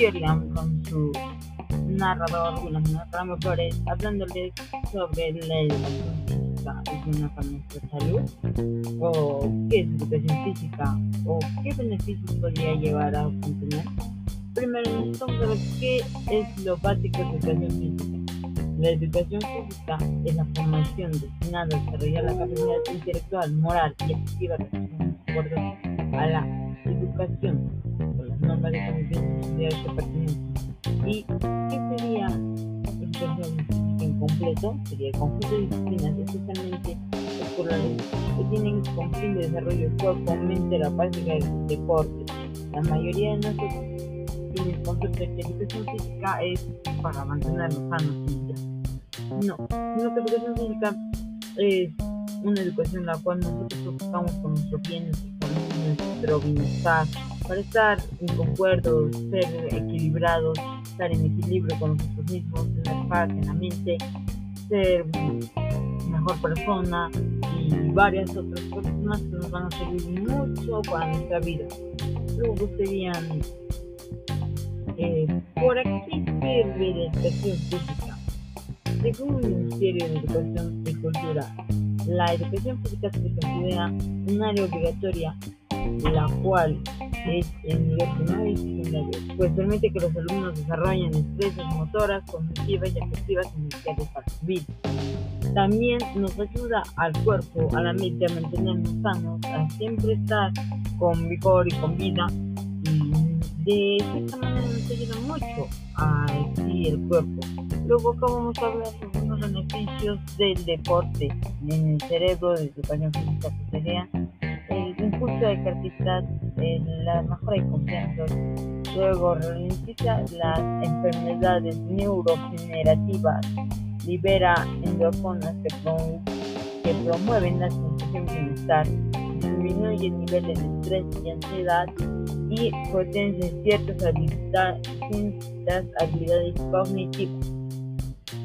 Sheridan con su narrador William Ramos Flores hablándoles sobre la educación física es buena para nuestra salud o qué es educación física o qué beneficios podría llevar a obtener. Primero necesitamos saber qué es lo básico de educación física. La educación física es la formación destinada a desarrollar la capacidad intelectual, moral y afectiva de acuerdo a la educación con de pertenecen. ¿Y qué sería educación física en completo? Sería el conjunto de disciplinas, especialmente escolares, que tienen como fin de desarrollo el cuerpo, mente, la práctica del deporte. La mayoría de nosotros tienen el concepto de que educación física es para mantenernos sanos y ya. No, sino que educación física es una educación en la cual nosotros preocupamos por nuestro bien, por nuestro bienestar, para estar en concuerdo, ser equilibrados, estar en equilibrio con nosotros mismos, tener paz en la mente, ser mejor persona y varias otras cosas más que nos van a servir mucho para nuestra vida. Luego serían eh, por aquí sirve la educación física. Según el Ministerio de Educación y Cultura, la educación física se considera un área obligatoria, la cual es el nivel primario y pues permite que los alumnos desarrollen destrezas motoras, cognitivas y afectivas necesarias para su vida. También nos ayuda al cuerpo, a la mente a mantenernos sanos, a siempre estar con vigor y con vida. Y de esta manera nos ayuda mucho a el cuerpo. Luego acá vamos a hablar sobre los beneficios del deporte en el cerebro de educación física que sería el impulso de creatividad, la mejora de confianza, luego ralentiza las enfermedades neurogenerativas, libera endorfinas que, prom que promueven la sensación de bienestar, disminuye niveles de estrés y ansiedad y potencia ciertas habilidades, ciertas habilidades cognitivas.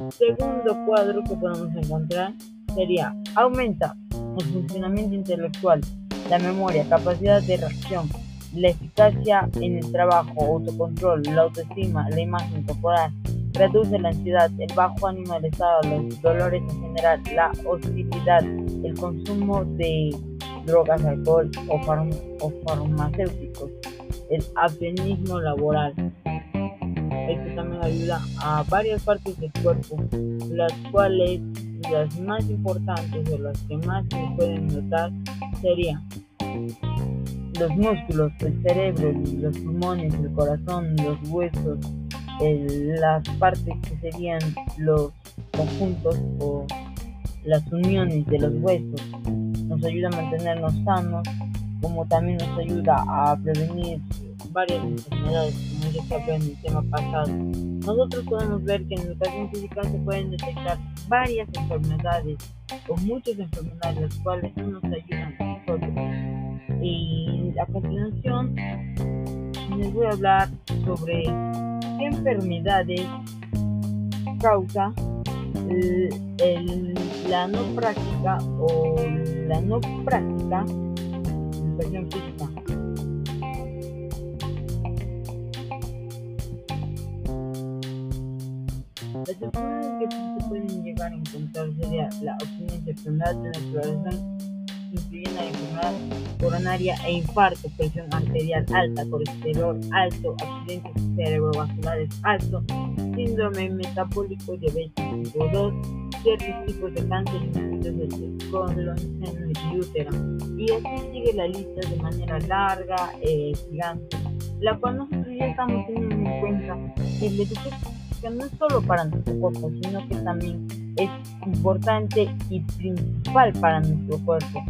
Segundo cuadro que podemos encontrar sería aumenta el funcionamiento intelectual, la memoria, capacidad de reacción, la eficacia en el trabajo, autocontrol, la autoestima, la imagen corporal, reduce la ansiedad, el bajo ánimo, el estado, los dolores en general, la hostilidad, el consumo de drogas, alcohol o, farm o farmacéuticos, el abstenismo laboral. Esto también ayuda a varias partes del cuerpo, las cuales las más importantes o las que más se pueden notar serían los músculos, el cerebro, los pulmones, el corazón, los huesos, las partes que serían los conjuntos o las uniones de los huesos. Nos ayuda a mantenernos sanos, como también nos ayuda a prevenir varias enfermedades, como ya se habló en el tema pasado. Nosotros podemos ver que en educación física se pueden detectar varias enfermedades o muchas enfermedades, las cuales no nos ayudan a nosotros. Y a continuación les voy a hablar sobre qué enfermedades causa el, el, la no práctica o la no práctica educación física. Las enfermedades que se pueden llegar a encontrar sería la obtenencia enfermedad de naturaleza incluyen la enfermedad coronaria e infarto, presión arterial alta, colesterol alto, accidentes cerebrovasculares alto, síndrome metabólico diabetes tipo 2, ciertos tipos de cáncer, de colon, seno y útero. Y así sigue la lista de manera larga, eh, gigante, la cual nosotros ya estamos teniendo en cuenta que el no es solo para nuestro cuerpo, sino que también es importante y principal para nuestro cuerpo.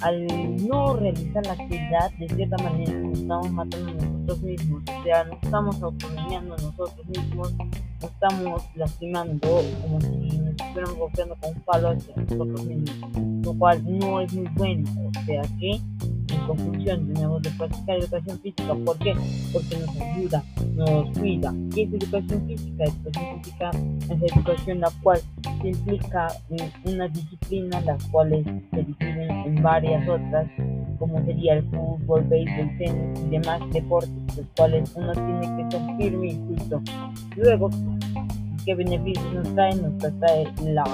Al no realizar la actividad, de cierta manera estamos matando a nosotros mismos, o sea, nos estamos autonomiando nosotros mismos, nos estamos lastimando como si nos estuviéramos golpeando con un palo hacia nosotros mismos, lo cual no es muy bueno, o sea que conclusión tenemos que practicar educación física, ¿por qué? Porque nos ayuda, nos cuida. ¿Qué es educación física? Educación física es educación la cual se implica en una disciplina, las cuales se dividen en varias otras, como sería el fútbol, béisbol, tenis y demás deportes, los cuales uno tiene que ser firme y justo. Luego, ¿qué beneficios nos trae? Nos trae la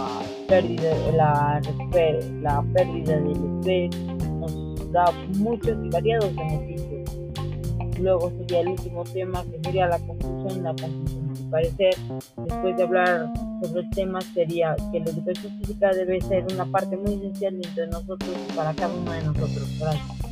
pérdida, la, la pérdida del estrés, da muchos y variados beneficios. Luego sería el último tema que sería la conclusión, la conclusión mi parecer, después de hablar sobre el tema sería que la educación física debe ser una parte muy esencial entre nosotros para cada uno de nosotros. Gracias.